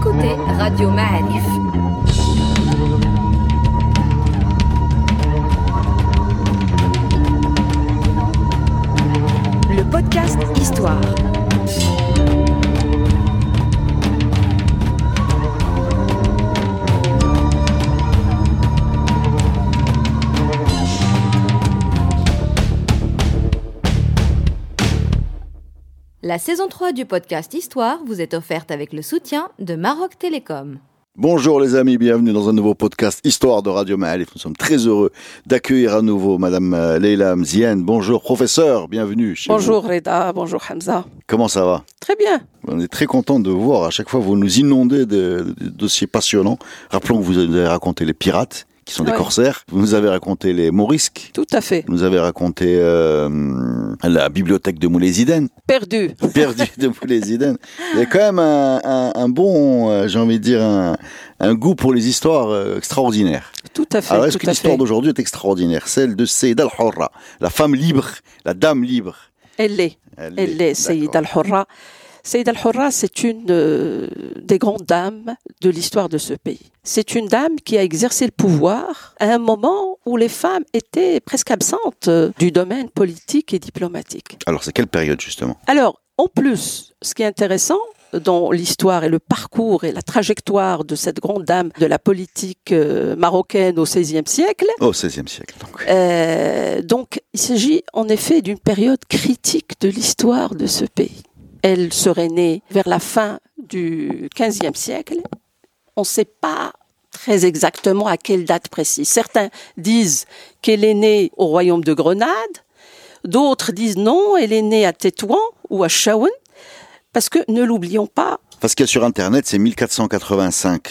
écoutez Radio Ma'arif. La saison 3 du podcast Histoire vous est offerte avec le soutien de Maroc Télécom. Bonjour les amis, bienvenue dans un nouveau podcast Histoire de Radio Maalif. Nous sommes très heureux d'accueillir à nouveau Madame euh, Leila Mzienne. Bonjour professeur, bienvenue chez Bonjour vous. Reda, bonjour Hamza. Comment ça va? Très bien. On est très content de vous voir. À chaque fois, vous nous inondez de, de dossiers passionnants. Rappelons que vous avez raconté les pirates, qui sont des corsaires. Vous nous avez raconté les morisques. Tout à fait. Vous nous avez raconté euh, la bibliothèque de Moulay-Ziden. Perdu. perdu de Moulay-Ziden. Il y a quand même un, un- un bon, euh, j'ai envie de dire, un, un goût pour les histoires euh, extraordinaires. Tout à fait. Alors, est-ce que l'histoire d'aujourd'hui est extraordinaire? Celle de Seyd al-Hurra, la femme libre, la dame libre. Elle l'est. Elle l'est, Saïd Al-Hurra. Saïd Al-Hurra, c'est une euh, des grandes dames de l'histoire de ce pays. C'est une dame qui a exercé le pouvoir à un moment où les femmes étaient presque absentes euh, du domaine politique et diplomatique. Alors, c'est quelle période, justement? Alors, en plus, ce qui est intéressant dans l'histoire et le parcours et la trajectoire de cette grande dame de la politique euh, marocaine au XVIe siècle, Au XVIe siècle, donc. Euh, donc, il s'agit en effet d'une période critique de l'histoire de ce pays. Elle serait née vers la fin du XVe siècle. On ne sait pas très exactement à quelle date précise. Certains disent qu'elle est née au royaume de Grenade. D'autres disent non, elle est née à Tétouan ou à Chaouen. Parce que, ne l'oublions pas, Parce qu'il y a sur Internet, c'est 1485.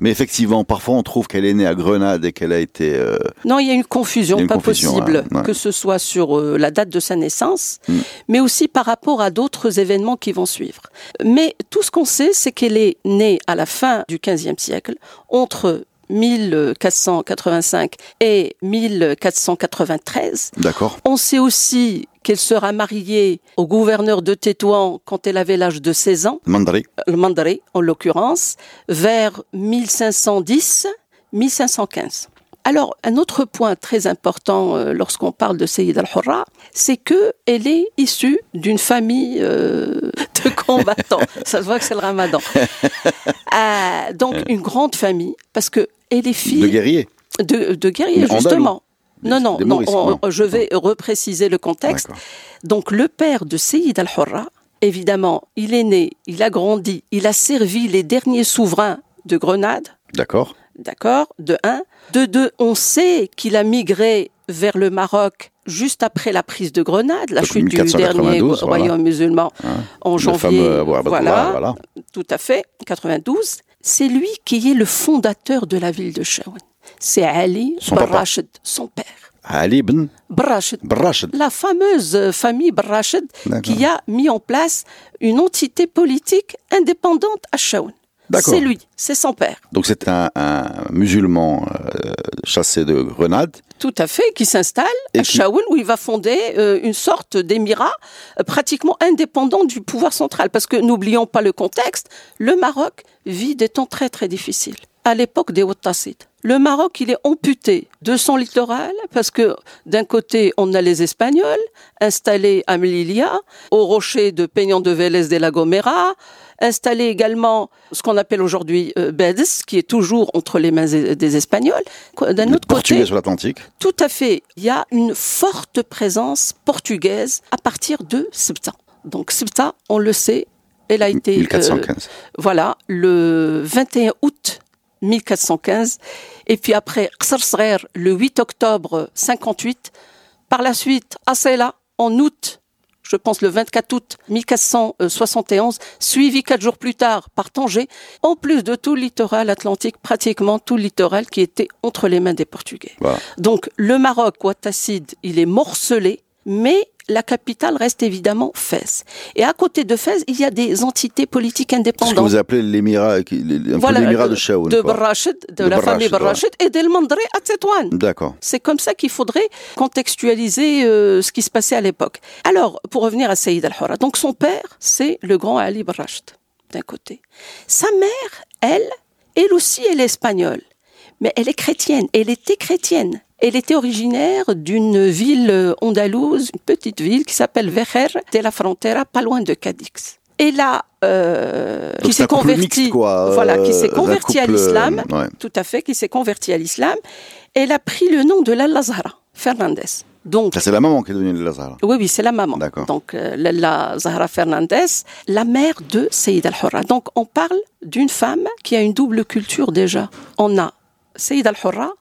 Mais effectivement, parfois, on trouve qu'elle est née à Grenade et qu'elle a été... euh, Non, il y a une confusion, a une pas confusion, possible, ouais. que ce soit sur euh, la date de sa naissance, Mm. mais aussi par rapport à d'autres événements qui vont suivre. Mais tout ce qu'on sait, c'est qu'elle est née à la fin du XVe siècle, entre 1485 et 1493. D'accord On sait aussi qu'elle sera mariée au gouverneur de Tétouan quand elle avait l'âge de 16 ans Mandari. le Mandaré en l'occurrence, vers 1510-1515. Alors, un autre point très important euh, lorsqu'on parle de Sayyid al-Hurra, c'est que elle est issue d'une famille euh, de combattants. Ça se voit que c'est le ramadan. Euh, donc, une grande famille, parce que elle est fille De guerrier. de, de guerriers, Mais justement. Des- Non, non, non, Maurices, on- non. je vais repréciser le contexte. Donc le père de Seyyid al-Hurra, évidemment, il est né, il a grandi, il a servi les derniers souverains de Grenade, D'accord. D'accord, de un. De deux, on sait qu'il a migré vers le Maroc juste après la prise de Grenade, la chute du 1492, dernier voilà. royaume musulman Hein, en janvier. fameux voilà, voilà. tout à fait, 92. C'est lui qui est le fondateur de la ville de Chaouen. C'est Ali Son. Barrachid, son père. Ali ibn Brashid. la fameuse euh, famille D'accord. qui a mis en place une entité politique indépendante à Chaoun. C'est lui, c'est son père. Donc c'est un, un musulman euh, chassé de Grenade. Tout à fait, qui s'installe à qui- Chaoun où il va fonder euh, une sorte d'émirat euh, pratiquement indépendant du pouvoir central. Parce que n'oublions pas le contexte, le Maroc vit des temps très très difficiles. À l'époque des Ouattassides. Le Maroc, il est amputé de son littoral parce que d'un côté, on a les Espagnols installés à Melilla, au rocher de Peñon de Vélez de la Gomera, installé également ce qu'on appelle aujourd'hui euh, Bedes, qui est toujours entre les mains des Espagnols. D'un autre côté, portugais sur l'Atlantique. tout à fait. Il y a une forte présence portugaise à partir de Ceuta. Donc Ceuta, on le sait, elle a été euh, 1415. voilà le 21 août 1415 et puis après Qsar le 8 octobre 58. Par la suite Asela en août je pense le 24 août 1471, suivi quatre jours plus tard par Tanger, en plus de tout le littoral atlantique, pratiquement tout le littoral qui était entre les mains des Portugais. Voilà. Donc le Maroc, Ouattacide, il est morcelé, mais la capitale reste évidemment Fès. Et à côté de Fès, il y a des entités politiques Ce que indépendantes. vous appelez l'émirat, l'émirat de Shaoun. de quoi. Barrachid, de, De la famille Barrachid et d'El Mandré à Tétouan. D'accord. C'est comme ça qu'il faudrait contextualiser euh, ce qui se passait à l'époque. Alors, pour revenir à Saïd al-Hurra, donc son père, c'est le grand Ali Barrachid. d'un côté. Sa mère, elle, elle aussi, elle est espagnole, mais elle est chrétienne. Elle était chrétienne. Elle était originaire d'une ville andalouse, une petite ville qui s'appelle Vejer de la Frontera, pas loin de Cadix. Et là, euh, qui s'est converti, mixte, quoi, voilà, qui euh, s'est converti à l'islam, euh, ouais. tout à fait, qui s'est converti à l'islam. Elle a pris le nom de Lalla Zahra Fernandez. Donc, c'est la maman qui est devenue Lazare. oui, oui, c'est la maman. D'accord. Donc, euh, Lalla Zahra Fernandez, la mère de Saïd al-Hurra. Donc, on parle d'une femme qui a une double culture déjà. On a Saïd al-Hurra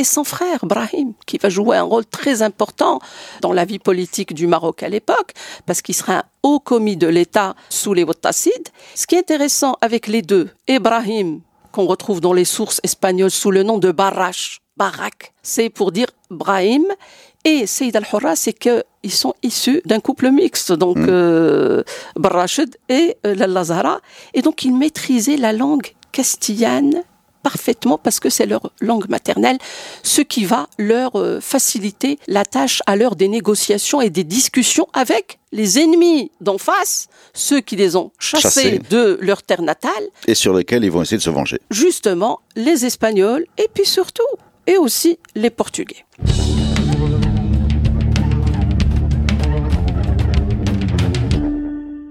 et son frère Brahim, qui va jouer un rôle très important dans la vie politique du Maroc à l'époque, parce qu'il sera un haut commis de l'État sous les Wattassides. Ce qui est intéressant avec les deux, Ibrahim, qu'on retrouve dans les sources espagnoles sous le nom de Barrache, Barak, c'est pour dire Brahim, et Saïd al-Hurra, c'est qu'ils sont issus d'un couple mixte, donc euh, Barrachid et euh, Lalla Zahra. Et donc, ils maîtrisaient la langue castillane parfaitement parce que c'est leur langue maternelle, ce qui va leur euh, faciliter la tâche à l'heure des négociations et des discussions avec les ennemis d'en face, ceux qui les ont chassés Chassés. de leur terre natale, Et sur lesquels ils vont essayer de se venger. justement les Espagnols et puis surtout, et aussi les Portugais.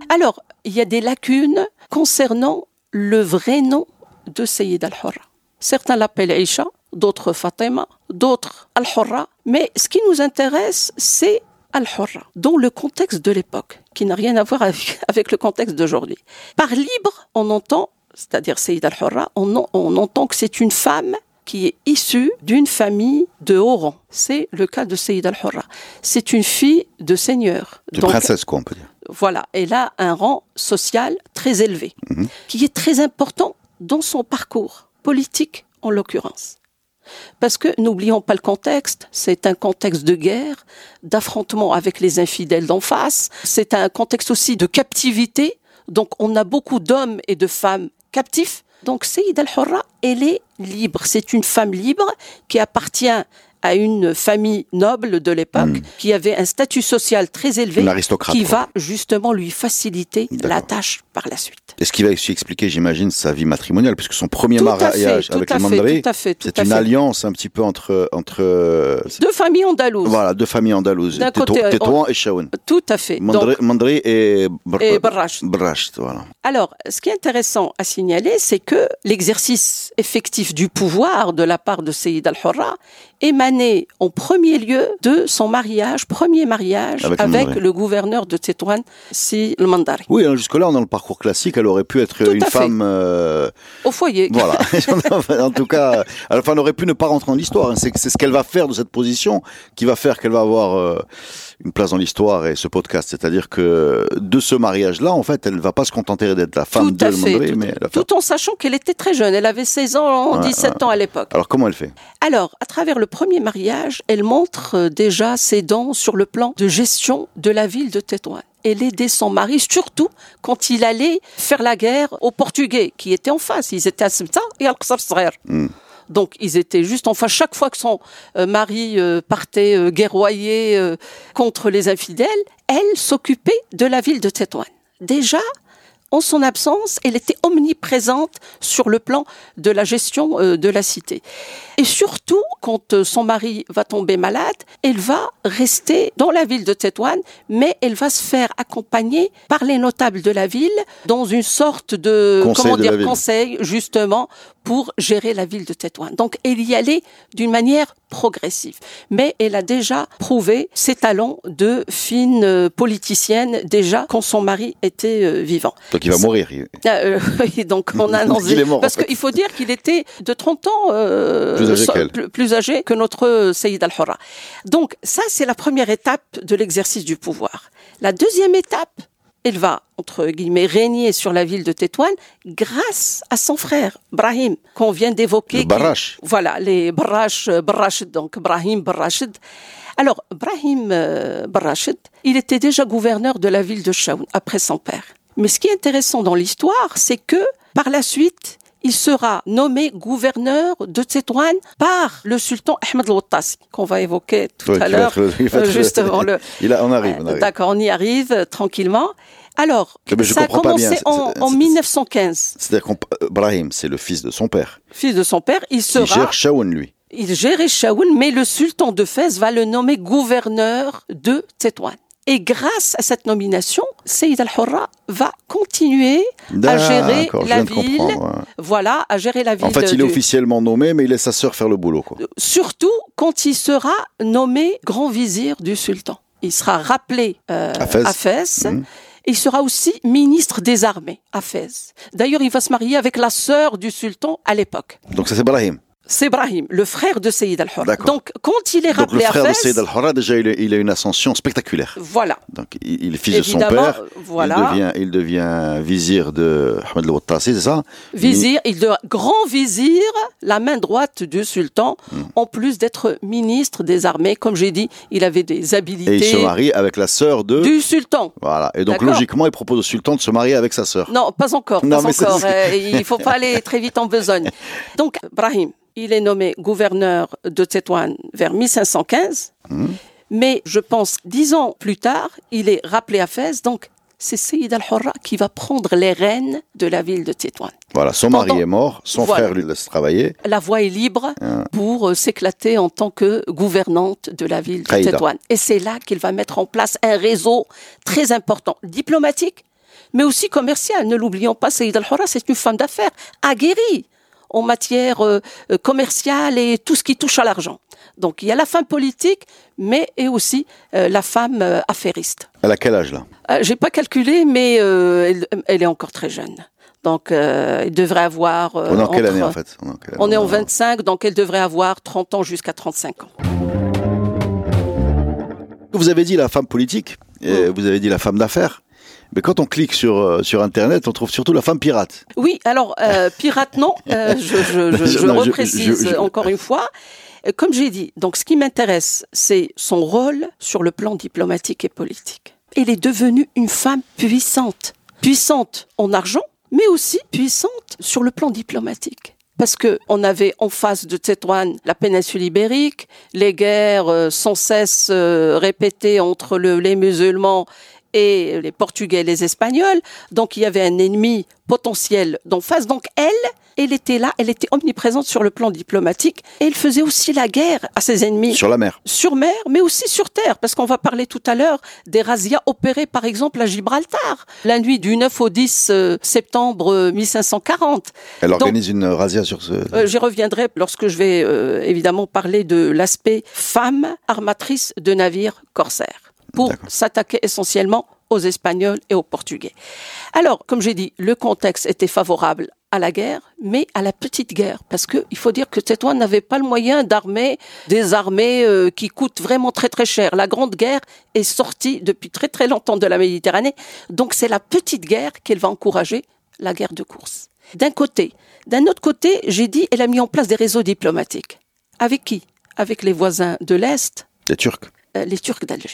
Alors, il y a des lacunes concernant le vrai nom de Sayyid al-Hurra. Certains l'appellent Aïcha, d'autres Fatima, d'autres al-Hurra. Mais ce qui nous intéresse, c'est al-Hurra, dans le contexte de l'époque, qui n'a rien à voir avec, avec le contexte d'aujourd'hui. Par libre, on entend, c'est-à-dire Sayyid al-Hurra, on, en- on entend que c'est une femme qui est issue d'une famille de haut rang. C'est le cas de Sayyid al-Hurra. C'est une fille de seigneur. De Donc, princesse, quoi, on peut dire. voilà, elle a un rang social très élevé, qui est très important dans son parcours politique en l'occurrence. Parce que n'oublions pas le contexte, c'est un contexte de guerre, d'affrontement avec les infidèles d'en face, c'est un contexte aussi de captivité, donc on a beaucoup d'hommes et de femmes captifs. Donc Saïd al-Hurra, elle est libre, c'est une femme libre qui appartient à une famille noble de l'époque, qui avait un statut social très élevé, qui va justement lui faciliter la tâche par la suite. Et ce qui va aussi expliquer, j'imagine, sa vie matrimoniale, puisque son premier Tout à fait, mariage avec fait, tout c'est une fait. alliance un petit peu entre, entre euh, Deux familles andalouses. voilà, deux familles andalouses, Tétouan et Chaouen. Tout à fait. Mandré et, Bar- et. Barrache, voilà. Alors, ce qui est intéressant à signaler, c'est que l'exercice effectif du pouvoir de la part de Sayyid al-Hurra en premier lieu de son mariage, premier mariage Avec avec, le gouverneur de Tétouan, Si le Mandari, Oui, hein, jusque-là, dans le parcours classique, elle aurait pu être Tout une femme. euh, au foyer. voilà. en tout cas, enfin, elle aurait pu ne pas rentrer dans l'histoire. hein. C'est c'est ce qu'elle va faire de cette position qui va faire qu'elle va avoir euh, une place dans l'histoire et ce podcast. C'est-à-dire que de ce mariage-là, en fait, elle va pas se contenter d'être la femme Tout de fait. Mandré, tout, mais elle tout en sachant qu'elle était très jeune. Elle avait 16 ans, Ouais, 17 ans à l'époque. Alors comment elle fait? Alors, à travers le premier mariage, elle montre euh, déjà ses dents sur le plan de gestion de la ville de Tétouan. Elle aidait son mari, surtout quand il allait faire la guerre aux Portugais, qui étaient en face. Ils étaient à Ceuta et à Sghair. Donc, ils étaient juste en face. Chaque fois que son euh, mari euh, partait euh, guerroyer contre les infidèles, elle s'occupait de la ville de Tétouan. Déjà, en son absence, elle était omniprésente sur le plan de la gestion de la cité. Et surtout, quand son mari va tomber malade, elle va rester dans la ville de Tétouan, mais elle va se faire accompagner par les notables de la ville dans une sorte de Conseil comment de la dire ville. conseil justement pour gérer la ville de Tétouan. Donc elle y allait d'une manière progressive, mais elle a déjà prouvé ses talents de fine euh, politicienne déjà quand son mari était euh, vivant. Donc il va mourir. Ah, euh, oui, donc on a annoncé. Il est mort, parce qu'il faut dire qu'il était de 30 ans euh, Plus âgé so- qu'elle. plus, plus âgé que notre Sayyid al-Hurra. Donc ça, c'est la première étape de l'exercice du pouvoir. La deuxième étape, elle va, entre guillemets, régner sur la ville de Tétouan grâce à son frère, Brahim, qu'on vient d'évoquer. Le. Voilà, les Barrache, euh, Barrachid, donc Brahim Barrachid. Alors, Brahim euh, Barrachid, il était déjà gouverneur de la ville de Chaoun après son père. Mais ce qui est intéressant dans l'histoire, c'est que par la suite, il sera nommé gouverneur de Tétouan par le sultan Ahmed al-Wattassi, qu'on va évoquer tout à l'heure. il euh, justement, le, Il a- on arrive, on arrive. D'accord, on y arrive euh, tranquillement. Alors, Mais ça a commencé en, c'est- en c'est- 1915. C'est-à-dire qu'Ibrahim, c'est le fils de son père. Fils de son père, il Il sera, gère Shaoun, lui. il gérait Shaoun, mais le sultan de Fès va le nommer gouverneur de Tétouan. Et grâce à cette nomination, Saïd al-Hurra va continuer à gérer la ville. ouais. Voilà, à gérer la ville. En fait, il est du- officiellement nommé, mais il laisse sa sœur faire le boulot. Quoi. Surtout quand il sera nommé grand vizir du sultan. Il sera rappelé euh, À Fès. à Fès. Mhm. Il sera aussi ministre des armées à Fès. D'ailleurs, il va se marier avec la sœur du sultan à l'époque. Donc ça, c'est Ibrahim. C'est Ibrahim, le frère de Saïd al-Hurra. Donc, quand il est Donc le rappelé frère à de Fès, Saïd al-Hurra, déjà, il, il a une ascension spectaculaire. voilà. Donc il, il est fils de son père. voilà. Il devient, il devient vizir de Ahmed al-Wattassi, c'est ça? Vizir, il de grand vizir, la main droite du sultan, Hmm. en plus d'être ministre des armées. Comme j'ai dit, il avait des habilités Et il se marie avec la sœur de... du sultan. Voilà. Et donc logiquement, il propose au sultan de se marier avec sa sœur. Non, pas encore, Non, pas mais ça, encore. Euh, il faut pas aller très vite en besogne. Donc, Brahim, il est nommé gouverneur de Tétouan vers 1515, Hmm. mais je pense dix ans plus tard, il est rappelé à Fès. Donc, c'est Saïd al-Hurra qui va prendre les rênes de la ville de Tétouan. Voilà, son mari est mort, son Voilà. frère lui laisse travailler. La voie est libre Ah. pour euh, s'éclater en tant que gouvernante de la ville de Qaïda. Tétouan. Et c'est là qu'il va mettre en place un réseau très important, diplomatique, mais aussi commercial. Ne l'oublions pas, Saïd al-Hurra, c'est une femme d'affaires aguerrie en matière euh, euh, commerciale et tout ce qui touche à l'argent. Donc il y a la femme politique, mais et aussi euh, la femme euh, affairiste. Elle a quel âge là? J'ai pas calculé, mais elle, elle est encore très jeune. Donc elle devrait avoir. On est en quelle entre- année en fait? On est en quelle on est en année 25, donc elle devrait avoir 30 ans jusqu'à 35 ans. Vous avez dit la femme politique, et vous avez dit la femme d'affaires. Mais quand on clique sur, euh, sur Internet, on trouve surtout la femme pirate. Oui, alors, euh, pirate, non, euh, je, je, je, je Non, reprécise encore une fois. Comme j'ai dit, donc ce qui m'intéresse, c'est son rôle sur le plan diplomatique et politique. Elle est devenue une femme puissante. Puissante en argent, mais aussi puissante sur le plan diplomatique. Parce que on avait en face de Tétouan la péninsule ibérique, les guerres sans cesse répétées entre le- les musulmans et les Portugais les Espagnols. Donc il y avait un ennemi potentiel d'en face. Donc elle, elle était là, elle était omniprésente sur le plan diplomatique et elle faisait aussi la guerre à ses ennemis Sur la mer. sur mer, mais aussi sur terre, parce qu'on va parler tout à l'heure des razzias opérées par exemple à Gibraltar, la nuit du 9 au 10 euh, septembre euh, 1540. Elle Donc- organise une razzia sur ce. Euh, J'y reviendrai lorsque je vais euh, évidemment parler de l'aspect femme armatrice de navires corsaires, pour s'attaquer essentiellement aux Espagnols et aux Portugais. Alors, comme j'ai dit, le contexte était favorable à la guerre, mais à la petite guerre, parce que il faut dire que Tétouan n'avait pas le moyen d'armer des armées euh, qui coûtent vraiment très très cher. La Grande Guerre est sortie depuis très très longtemps de la Méditerranée, donc c'est la petite guerre qu'elle va encourager, la guerre de course. D'un côté. D'un autre côté, j'ai dit, elle a mis en place des réseaux diplomatiques. Avec qui? Avec les voisins de l'Est, Les Turcs. Euh, les Turcs d'Alger.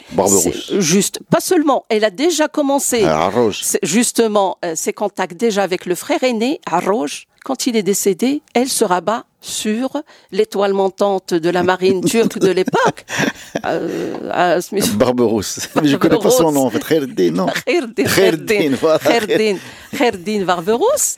Juste. Pas seulement, elle a déjà commencé c'est justement euh, ses contacts déjà avec le frère aîné, Arroge. Quand il est décédé, elle se rabat sur l'étoile montante de la marine turque de l'époque. Euh, Barberousse. Mais je connais pas son nom en fait. Kherdin, non. Kherdin. Kherdin, Kherdin Barberousse.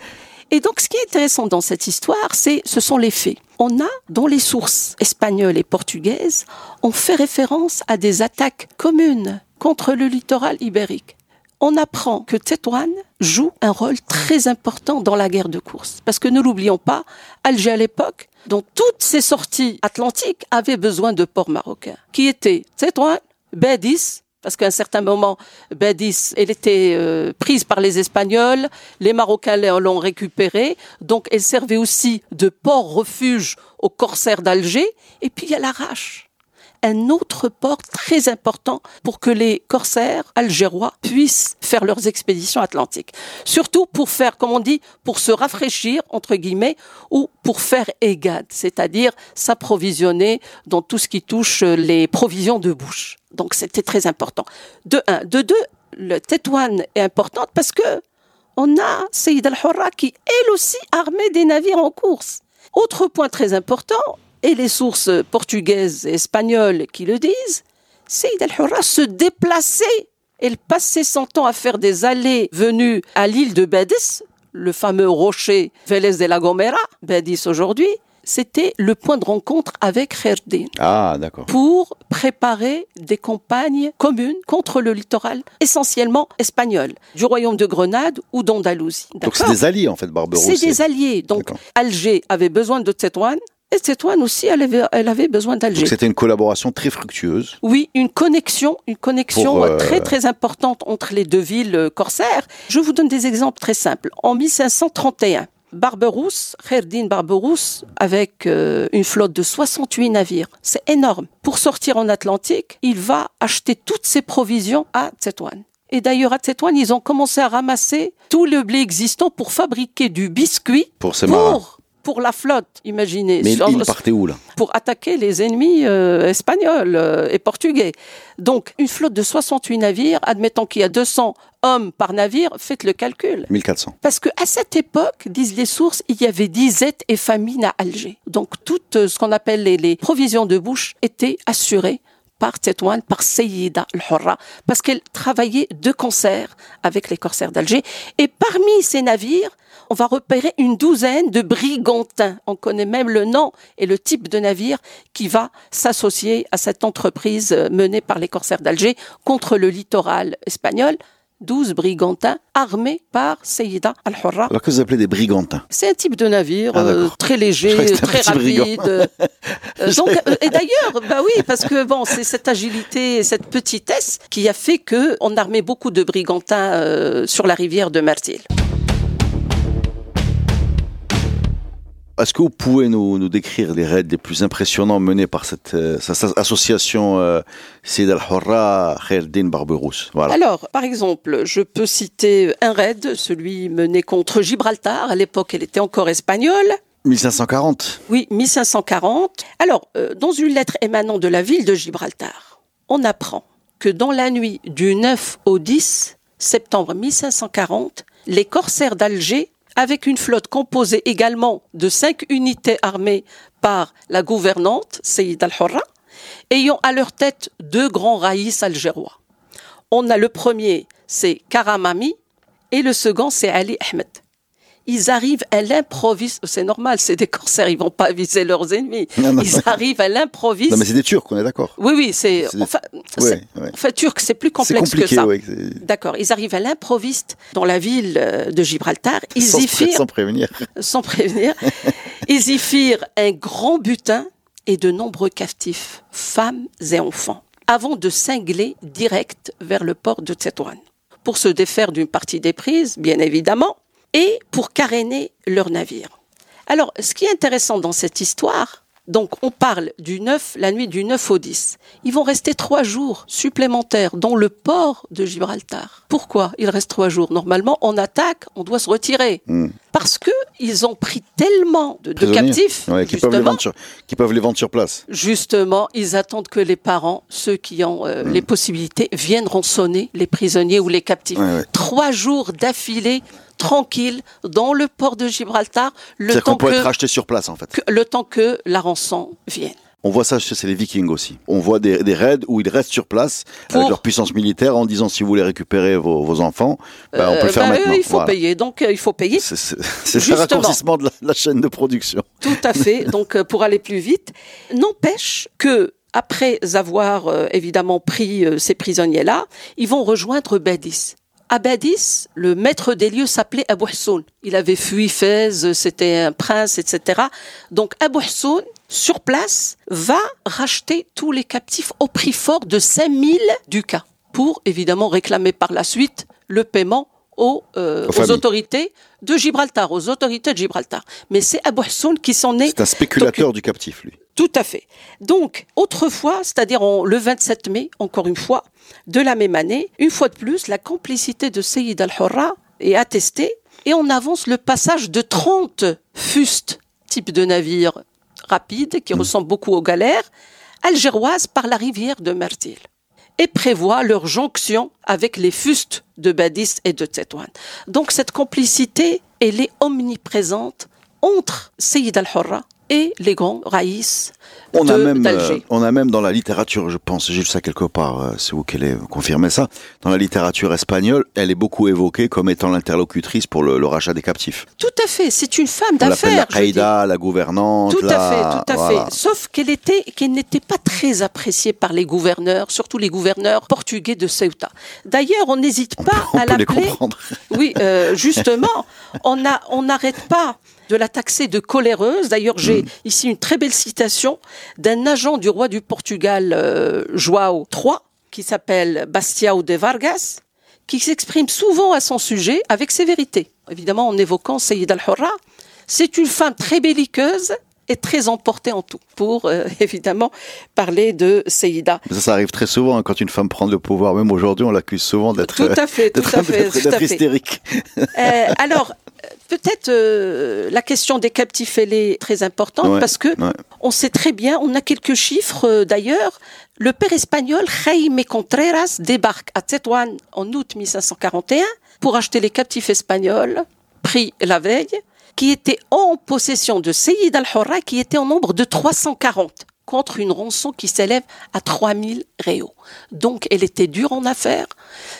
Et donc, ce qui est intéressant dans cette histoire, c'est, ce sont les faits. On a, dans les sources espagnoles et portugaises, on fait référence à des attaques communes contre le littoral ibérique. On apprend que Tétouan joue un rôle très important dans la guerre de course. Parce que ne l'oublions pas, Alger à l'époque, dont toutes ses sorties atlantiques avaient besoin de ports marocains, qui étaient Tétouan, Bédis, parce qu'à un certain moment, Bédis, elle était euh, prise par les Espagnols, les Marocains l'ont récupérée, donc elle servait aussi de port-refuge aux corsaires d'Alger, et puis il y a l'Arrache un autre port très important pour que les corsaires algérois puissent faire leurs expéditions atlantiques. Surtout pour faire, comme on dit, pour se rafraîchir, entre guillemets, ou pour faire égade, c'est-à-dire s'approvisionner dans tout ce qui touche les provisions de bouche. Donc c'était très important. De un. De deux, le Tétouan est importante parce que on a Saïd al-Hurra qui, elle aussi, armait des navires en course. Autre point très important, et les sources portugaises et espagnoles qui le disent, Saïd al-Hurra se déplaçait Elle passait son temps à faire des allées-venues à l'île de Bédis, le fameux rocher Vélez de la Gomera, Bédis aujourd'hui. C'était le point de rencontre avec Kherdin Ah, d'accord. pour préparer des campagnes communes contre le littoral, essentiellement espagnol, du royaume de Grenade ou d'Andalousie. Donc c'est des alliés en fait, Barberousse. C'est des alliés. Donc. Alger avait besoin de Tétouane et Tétouane aussi, elle avait, elle avait besoin d'Alger. Donc c'était une collaboration très fructueuse. Oui, une connexion, une connexion Pour, euh, très très importante entre les deux villes euh, corsaires. Je vous donne des exemples très simples. En 1531, Barberousse, Kherdin Barberousse, avec euh, une flotte de 68 navires, c'est énorme. Pour sortir en Atlantique, il va acheter toutes ses provisions à Tétouane. Et d'ailleurs, à Tétouane, ils ont commencé à ramasser tout le blé existant pour fabriquer du biscuit Pour ces marins. pour, pour la flotte, imaginez. Mais Sur- ils partaient où là? Pour attaquer les ennemis euh, espagnols euh, et portugais. Donc, une flotte de 68 navires, admettant qu'il y a 200 hommes par navire, faites le calcul. 1400. Parce que à cette époque, disent les sources, il y avait disette et famine à Alger. Donc, tout euh, ce qu'on appelle les, les provisions de bouche étaient assurées par Tétouane, par Seyida al-Hurra, parce qu'elle travaillait de concert avec les corsaires d'Alger. Et parmi ces navires, on va repérer une douzaine de brigantins. On connaît même le nom et le type de navire qui va s'associer à cette entreprise euh, menée par les corsaires d'Alger contre le littoral espagnol. 12 brigantins armés par Seyida al-Hurra. Alors que vous appelez des brigantins? C'est un type de navire Ah, euh, très léger, très rapide. euh, donc, et d'ailleurs, bah oui, parce que bon, c'est cette agilité, et cette petitesse qui a fait que on armait beaucoup de brigantins euh, sur la rivière de Martil. Est-ce que vous pouvez nous, nous décrire les raids les plus impressionnants menés par cette, euh, cette association euh, Sid al-Hurra Kherdin Barberousse? Voilà. Alors, par exemple, je peux citer un raid, celui mené contre Gibraltar. À l'époque, elle était encore espagnole. 1540 Oui, 1540. Alors, euh, dans une lettre émanant de la ville de Gibraltar, on apprend que dans la nuit du 9 au 10 septembre 1540, les corsaires d'Alger, avec une flotte composée également de cinq unités armées par la gouvernante Seyid al-Hurra, ayant à leur tête deux grands raïs algérois. On a le premier, c'est Karamami, et le second, c'est Ali Ahmed ils arrivent à l'improviste. C'est normal, c'est des corsaires, ils vont pas viser leurs ennemis. Non, non. Ils arrivent à l'improviste. Non mais c'est des Turcs, on est d'accord Oui, oui, c'est. Enfin, Ouais, c'est- ouais. enfin, turc, c'est plus complexe compliqué, que ça. ouais. D'accord, ils arrivent à l'improviste dans la ville euh, de Gibraltar. Ils Sans, y firent, sans prévenir. sans prévenir, ils y firent un grand butin et de nombreux captifs, femmes et enfants, avant de cingler direct vers le port de Tétouane. Pour se défaire d'une partie des prises, bien évidemment, et pour caréner leur navire. Alors, ce qui est intéressant dans cette histoire, donc on parle du 9, la nuit du 9 au 10. Ils vont rester trois jours supplémentaires dans le port de Gibraltar. Pourquoi il reste trois jours? Normalement, on attaque, on doit se retirer. Hmm. Parce que ils ont pris tellement de, captifs, Ouais, qui, peuvent les vendre sur, qui peuvent les vendre sur place. justement, ils attendent que les parents, ceux qui ont euh, Hmm. les possibilités, viennent rançonner les prisonniers ou les captifs. Ouais, ouais. Trois jours d'affilée, tranquille, dans le port de Gibraltar, le temps peut que, être racheté sur place en fait. que- le temps que la rançon vienne. On voit ça, c'est les Vikings aussi. On voit des, des raids où ils restent sur place avec leur puissance militaire en disant si vous voulez récupérer vos, vos enfants, ben, on peut Euh, le faire bah, maintenant. Il faut Voilà. payer, donc euh, il faut payer. C'est le raccourcissement de la, la chaîne de production. Tout à fait. Donc, euh, pour aller plus vite, n'empêche que après avoir euh, évidemment pris euh, ces prisonniers-là, ils vont rejoindre Badis. À Badis, le maître des lieux s'appelait Abu Hassoun. Il avait fui Fès, c'était un prince, etc. Donc Abu Hassoun, sur place, va racheter tous les captifs au prix fort de 5000 ducats pour évidemment réclamer par la suite le paiement aux, euh, Aux autorités de Gibraltar, aux autorités de Gibraltar. Mais c'est Abu Hassoun qui s'en est C'est un spéculateur du captif, lui. Tout à fait. Donc, autrefois, c'est-à-dire le 27 mai, encore une fois, de la même année, une fois de plus, la complicité de Sayyid al-Hurra est attestée et on avance le passage de 30 fustes, type de navire rapide qui ressemble beaucoup aux galères, algéroises par la rivière de Mertil et prévoit leur jonction avec les fustes de Badis et de Tétouane. Donc cette complicité, elle est omniprésente entre Sayyid al-Hurra et les grands raïs On a même, euh, on a même dans la littérature, je pense, j'ai lu ça quelque part, euh, c'est vous qui allez confirmer ça, dans la littérature espagnole, elle est beaucoup évoquée comme étant l'interlocutrice pour le, le rachat des captifs. Tout à fait, c'est une femme la d'affaires. Qaïda, la gouvernante. Tout à la- fait, tout à voilà. fait. Sauf qu'elle était, qu'elle n'était pas très appréciée par les gouverneurs, surtout les gouverneurs portugais de Ceuta. D'ailleurs, on n'hésite pas On à peut l'appeler. Oui, euh, justement, on a, on n'arrête pas de la taxer de coléreuse. D'ailleurs, j'ai Mm. ici une très belle citation d'un agent du roi du Portugal, euh, Joao III, qui s'appelle Bastiao de Vargas, qui s'exprime souvent à son sujet avec sévérité. Évidemment, en évoquant Sayyid al-Hurra, c'est une femme très belliqueuse et très emportée en tout, pour euh, évidemment parler de Sayyida. Ça, ça arrive très souvent hein, quand une femme prend le pouvoir. Même aujourd'hui, on l'accuse souvent d'être hystérique. Euh, alors, peut-être euh, la question des captifs, elle est très importante Ouais, parce que ouais. on sait très bien, on a quelques chiffres euh, d'ailleurs. Le père espagnol Jaime Contreras débarque à Tetuan en août 1541 pour acheter les captifs espagnols pris la veille, qui étaient en possession de Seyid al-Hurra, qui était en nombre de 340 contre une rançon qui s'élève à 3000 réaux. Donc, elle était dure en affaires.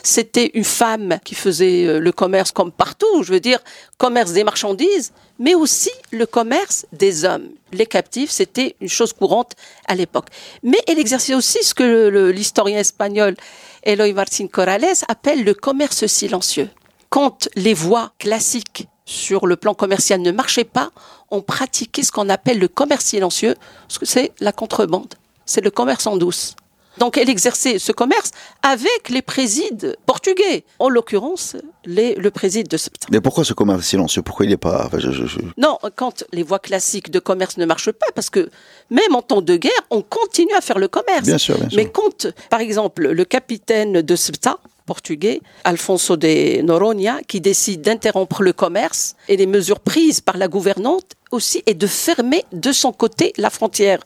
C'était une femme qui faisait euh, le commerce comme partout, je veux dire, commerce des marchandises, mais aussi le commerce des hommes. Les captifs, c'était une chose courante à l'époque. Mais elle exerçait aussi ce que l'historien espagnol Eloy Martín Corrales appelle le commerce silencieux. Quand les voies classiques sur le plan commercial ne marchaient pas, on pratiquait ce qu'on appelle le commerce silencieux, parce que c'est la contrebande, c'est le commerce en douce. Donc elle exerçait ce commerce avec les présides portugais, en l'occurrence les- le préside de Septembre. Mais pourquoi ce commerce silencieux? Pourquoi il n'est pas. enfin, je- je- je- Non, quand les voies classiques de commerce ne marchent pas, parce que même en temps de guerre, on continue à faire le commerce. Bien sûr, bien sûr. Mais quand, par exemple, le capitaine de Ceuta, portugais, Alfonso de Noronha, qui décide d'interrompre le commerce et les mesures prises par la gouvernante aussi est de fermer de son côté la frontière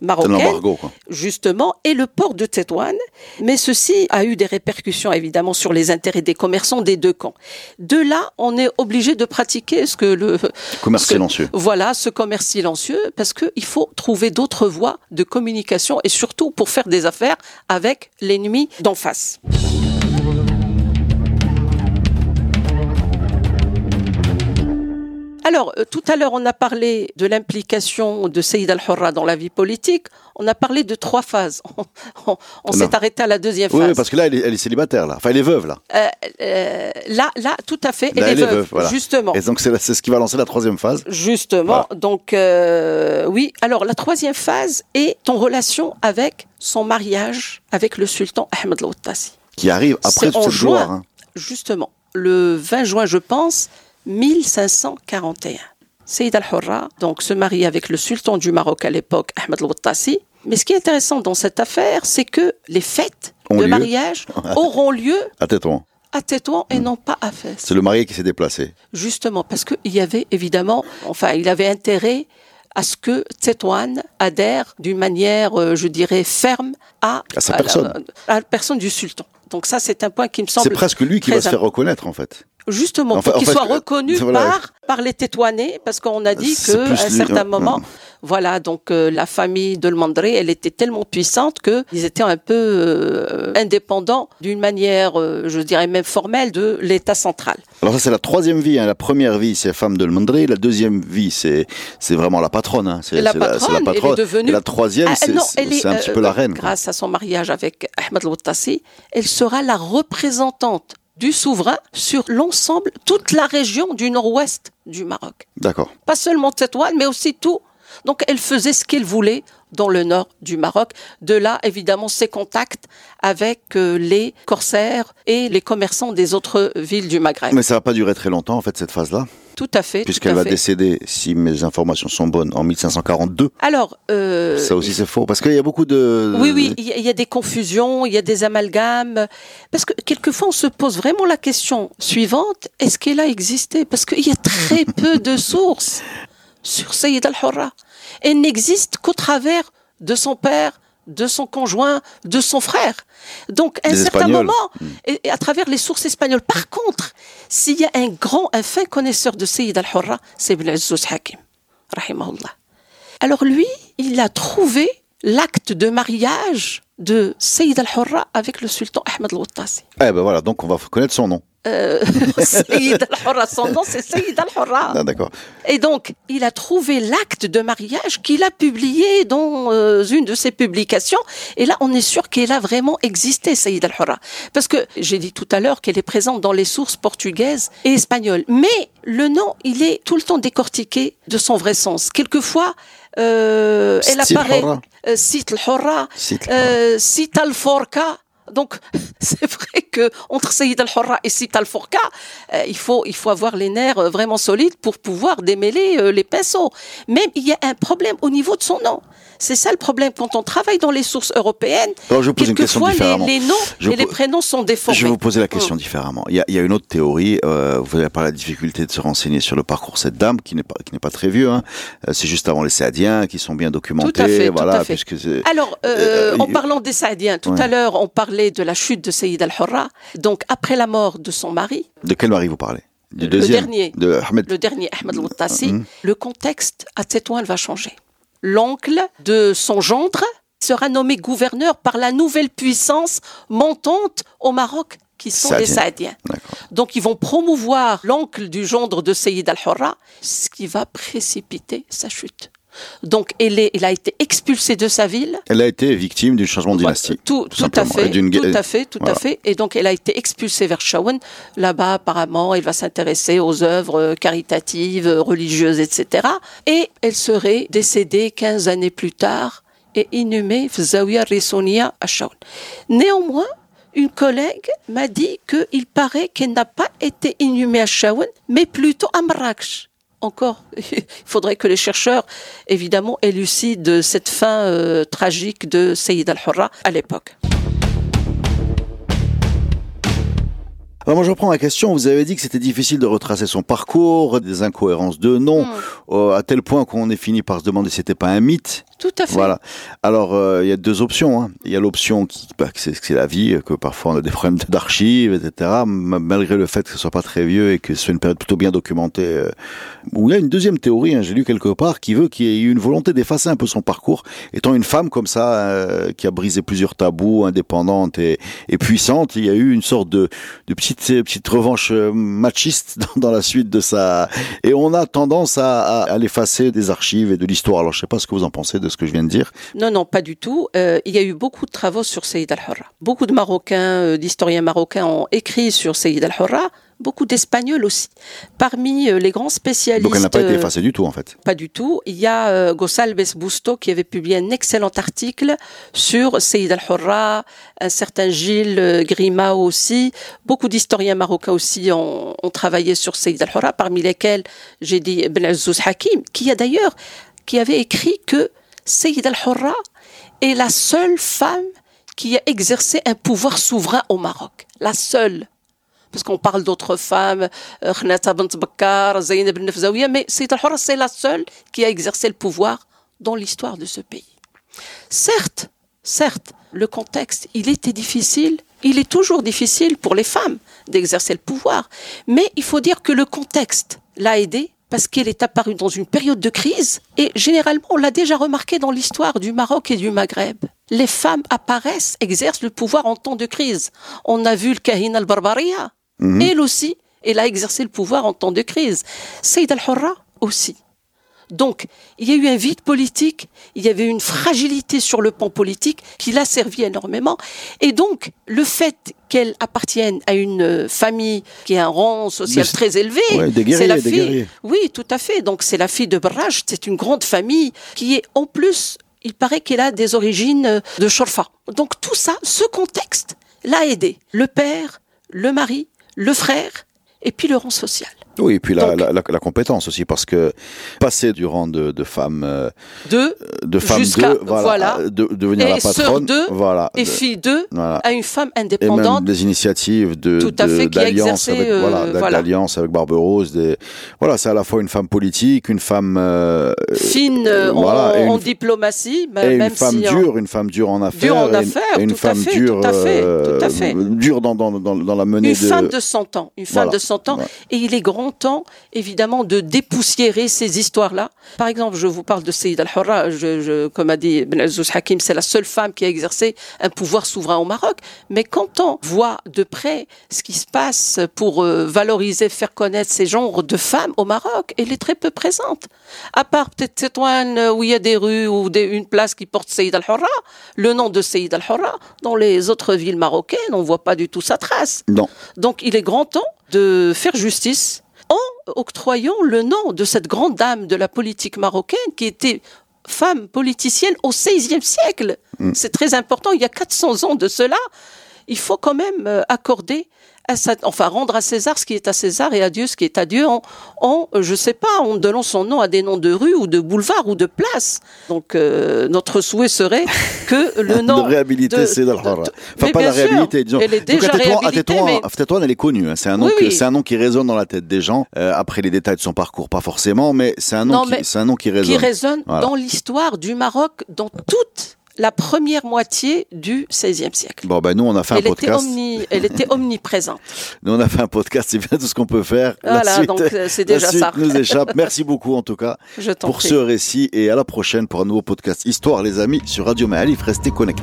marocaine quoi. justement, et le port de Tétouan. Mais ceci a eu des répercussions, évidemment, sur les intérêts des commerçants des deux camps. De là, on est obligé de pratiquer ce que le... Commerce que- silencieux. Voilà, ce commerce silencieux, parce qu'il faut trouver d'autres voies de communication, et surtout pour faire des affaires avec l'ennemi d'en face. Alors, euh, tout à l'heure, on a parlé de l'implication de Saïd al-Hurra dans la vie politique. On a parlé de trois phases. On, on- on Non. s'est arrêté à la deuxième phase. oui, parce que là, elle est, elle est célibataire, là. Enfin, elle est veuve, là. Euh, euh, là, là, tout à fait, elle Là, elle est veuve, veuve, voilà. justement. Et donc, c'est ce qui va lancer la troisième phase. Justement, donc euh, oui. Alors la troisième phase est en relation avec son mariage avec le sultan Ahmed Al-Outtasi. Qui arrive après cette juin. gloire. hein. Justement, le 20 juin, je pense, 1541. Saïd al-Hurra donc se marie avec le sultan du Maroc à l'époque, Ahmed Al-Outtasi. Mais ce qui est intéressant dans cette affaire, c'est que les fêtes de lieu. mariage auront lieu À Tétouan. à Tétouan et non pas à Fès. C'est le marié qui s'est déplacé. Justement, parce qu'il y avait évidemment, enfin, il avait intérêt à ce que Tétouan adhère d'une manière, euh, je dirais, ferme à, À sa la- personne. à la personne du sultan. Donc ça, c'est un point qui me C'est semble presque lui qui va se faire reconnaître, en fait. Justement, Enfin, pour qu'il soit reconnu voilà. par, par les Tétouanais, parce qu'on a dit qu'à plus un certain moment, ouais. voilà, donc euh, la famille de Mandré, elle était tellement puissante qu'ils étaient un peu euh, indépendants d'une manière, euh, je dirais même formelle, de l'État central. Alors ça, c'est la troisième vie. hein. La première vie, c'est femme de Mandré. La deuxième vie, c'est c'est vraiment la patronne. hein. C'est La patronne, la elle est devenue- Et la troisième, Ah, c'est un petit peu la reine. quoi. Grâce à son mariage avec Ahmed Al-Outtasi, elle sera la représentante du souverain sur l'ensemble, toute la région du nord-ouest du Maroc. D'accord. Pas seulement Tétouan, mais aussi tout. Donc elle faisait ce qu'elle voulait dans le nord du Maroc. De là, évidemment, ses contacts avec euh, les corsaires et les commerçants des autres villes du Maghreb. Mais ça va pas durer très longtemps, en fait, cette phase-là, Tout à fait. puisqu'elle va fait. décéder, si mes informations sont bonnes, en 1542. Alors, euh, ça aussi, c'est faux, parce qu'il y a beaucoup de... Oui, oui, il y, a- il y a des confusions, il y a des amalgames. Parce que quelquefois, on se pose vraiment la question suivante est-ce qu'elle a existé? Parce qu'il y a très peu de sources sur Sayyid al-Hurra. Elle n'existe qu'au travers de son père, de son conjoint, de son frère. Donc, à un certain Espagnols. moment, et, et à travers les sources espagnoles. Par contre, s'il y a un grand, un fin connaisseur de Sayyid al-Hurra, c'est Ibn Azzuz Hakim, rahimahullah. Alors lui, il a trouvé l'acte de mariage de Sayyid al-Hurra avec le sultan Ahmed al-Wattasi. Eh ben voilà, donc on va connaître son nom. Euh, Sayyid al-Hurra, son nom c'est Sayyid al-Hurra. Ah, d'accord. Et donc, il a trouvé l'acte de mariage qu'il a publié dans euh, une de ses publications. Et là, on est sûr qu'il a vraiment existé, Saïd al-Hurra. Parce que j'ai dit tout à l'heure qu'elle est présente dans les sources portugaises et espagnoles. Mais le nom, il est tout le temps décortiqué de son vrai sens. Quelquefois, euh, elle apparaît Hurra. euh, Sit al-Hurra, Sit euh, Sit al-Forka. Donc, c'est vrai que entre Sayyid al-Hurra et Sit al-Forka, euh, il faut il faut avoir les nerfs euh, vraiment solides pour pouvoir démêler euh, les pinceaux. Même il y a un problème au niveau de son nom. C'est ça le problème quand on travaille dans les sources européennes. Quelquefois, les, les noms Je et les prénoms sont déformés. Je vais vous poser la question différemment. Il y, a, il y a une autre théorie. euh, vous avez parlé de la difficulté de se renseigner sur le parcours de cette dame, qui n'est pas qui n'est pas très vieux. Hein. Euh, C'est juste avant les Saadiens, qui sont bien documentés. Tout à fait, tout voilà, à fait. puisque c'est- Alors, euh, en parlant des Saadiens, tout Ouais. à l'heure, on parlait de la chute de Sayyid al-Hurra. Donc, après la mort de son mari, de quel mari vous parlez? Du Le dernier. De Ahmed. le dernier Ahmed al-Wattasi, Mhm. le contexte à Tétouan va changer. L'oncle de son gendre sera nommé gouverneur par la nouvelle puissance montante au Maroc, qui sont les Saadiens. Saadiens. Donc ils vont promouvoir l'oncle du gendre de Sayyid al-Hurra, ce qui va précipiter sa chute. Donc est- il a été expulsé de sa ville. Elle a été victime du changement de dynastie. Tout, tout à fait, tout à fait, tout Voilà. à fait. Et donc, elle a été expulsée vers Shawan. Là-bas, apparemment, elle va s'intéresser aux œuvres caritatives, religieuses, etc. Et elle serait décédée 15 années plus tard et inhumée Zawiya Rissonia à Shawan. Néanmoins, une collègue m'a dit qu'il paraît qu'elle n'a pas été inhumée à Shawan, mais plutôt à Marrakech. Encore, il faudrait que les chercheurs, évidemment, élucident cette fin euh, tragique de Sayyid al-Hurra à l'époque. Alors moi je reprends ma question. Vous avez dit que c'était difficile de retracer son parcours, des incohérences de noms, Mm. euh, à tel point qu'on est fini par se demander si c'était pas un mythe. Tout à fait. Voilà. Alors euh, il y a deux options. hein. Il y a l'option qui, bah, c'est c'est la vie, que parfois on a des problèmes d'archives, etc. Malgré le fait que ce soit pas très vieux et que ce soit une période plutôt bien documentée. euh, Où il y a une deuxième théorie, hein, j'ai lu quelque part, qui veut qu'il y ait eu une volonté d'effacer un peu son parcours, étant une femme comme ça euh, qui a brisé plusieurs tabous, indépendante et, et puissante. Il y a eu une sorte de, de petite petite revanche euh, machiste dans, dans la suite de ça. Et on a tendance à, à, à l'effacer des archives et de l'histoire. Alors je sais pas ce que vous en pensez de ce que je viens de dire. Non, non, pas du tout. Euh, il y a eu beaucoup de travaux sur Sayyid al-Hurra. Beaucoup de Marocains, euh, d'historiens marocains ont écrit sur Sayyid al-Hurra. Beaucoup d'Espagnols aussi. Parmi euh, les grands spécialistes... Donc elle n'a pas été effacée du tout en fait. Pas du tout. Il y a Gonçalves Busto qui avait publié un excellent article sur Sayyid al-Hurra, un certain Gilles Grimao aussi. Beaucoup d'historiens marocains aussi ont, ont travaillé sur Sayyid al-Hurra, parmi lesquels j'ai dit Ibn Azzouz Hakim, qui a d'ailleurs qui avait écrit que Sayyid al-Hurra est la seule femme qui a exercé un pouvoir souverain au Maroc. La seule parce qu'on parle d'autres femmes, euh, Khnata bint Nafzawiya, mais Sayyid al-Hurra, c'est la seule qui a exercé le pouvoir dans l'histoire de ce pays. Certes, certes, le contexte, il était difficile, il est toujours difficile pour les femmes d'exercer le pouvoir, mais il faut dire que le contexte l'a aidé parce qu'elle est apparue dans une période de crise et généralement on l'a déjà remarqué dans l'histoire du Maroc et du Maghreb. Les femmes apparaissent, exercent le pouvoir en temps de crise. On a vu le Kahin al-Barbaria, Mhm. elle aussi, elle a exercé le pouvoir en temps de crise. Saïd al-Hurra aussi. Donc, il y a eu un vide politique, il y avait une fragilité sur le plan politique qui l'a servi énormément. Et donc, le fait qu'elle appartienne à une euh, famille qui a un rang social très élevé, Ouais, c'est la fille. guerriers. Oui, tout à fait. Donc, c'est la fille de Barrage, c'est une grande famille qui est en plus, il paraît qu'elle a des origines euh, de Chorfa. Donc, tout ça, ce contexte l'a aidé. Le père, le mari, le frère, et puis le rang social. Oui, et puis la, Donc- la, la, la compétence aussi, parce que passer du rang de, de femme, euh, Deux, de femme Jusqu'à- 2, voilà, de, devenir Et la patronne, deux, voilà, et de- fille d'eux, voilà. à une femme et même indépendante. des initiatives de Tout à de- fait, d'alliance avec euh, voilà, voilà. d'alliance avec Barberousse des voilà c'est à la fois une femme politique une femme euh, fine euh, en, voilà, une- en diplomatie, bah, et une même femme si en- dure une femme dure en affaires Dure en une- affaires, et une tout à femme fait, dure tout à fait, euh, tout à fait. dure dans, dans, dans, dans la menée une de femme de 100 ans, une femme de 100 ans, et il est grand content, évidemment, de dépoussiérer ces histoires-là. Par exemple, je vous parle de Saïd al-Hurra, comme a dit Ben Azouz Hakim, c'est la seule femme qui a exercé un pouvoir souverain au Maroc. Mais quand on voit de près ce qui se passe pour euh, valoriser, faire connaître ces genres de femmes au Maroc, elle est très peu présente. À part peut-être Tétouane, où il y a des rues ou une place qui porte Saïd al-Hurra, le nom de Saïd al-Hurra, dans les autres villes marocaines, on voit pas du tout sa trace. Non. Donc il est grand temps de faire justice en octroyant le nom de cette grande dame de la politique marocaine qui était femme politicienne au XVIe siècle. Mm. C'est très important. Il y a 400 ans de cela. Il faut quand même euh, accorder enfin rendre à César ce qui est à César et à Dieu ce qui est à Dieu en, en je sais pas, en donnant son nom à des noms de rues ou de boulevards ou de places. Donc euh, notre souhait serait que le nom de réhabiliter César Enfin pas la réhabiliter, disons. Elle est déjà réhabilitée, mais... elle est connue. Hein. C'est un nom, c'est un nom qui résonne dans la tête des gens. Euh, après les détails de son parcours, pas forcément, mais c'est un nom, qui, c'est un nom qui résonne. Qui résonne dans l'histoire du Maroc, dans toute la première moitié du XVIe siècle. Bon, ben nous, on a fait un podcast. elle était omniprésente. nous, on a fait un podcast, c'est bien tout ce qu'on peut faire. Voilà, donc euh, c'est déjà ça. nous échappe. Merci beaucoup, en tout cas, pour ce récit. Et à la prochaine pour un nouveau podcast Histoire, les amis, sur Radio Maalif. Restez connectés.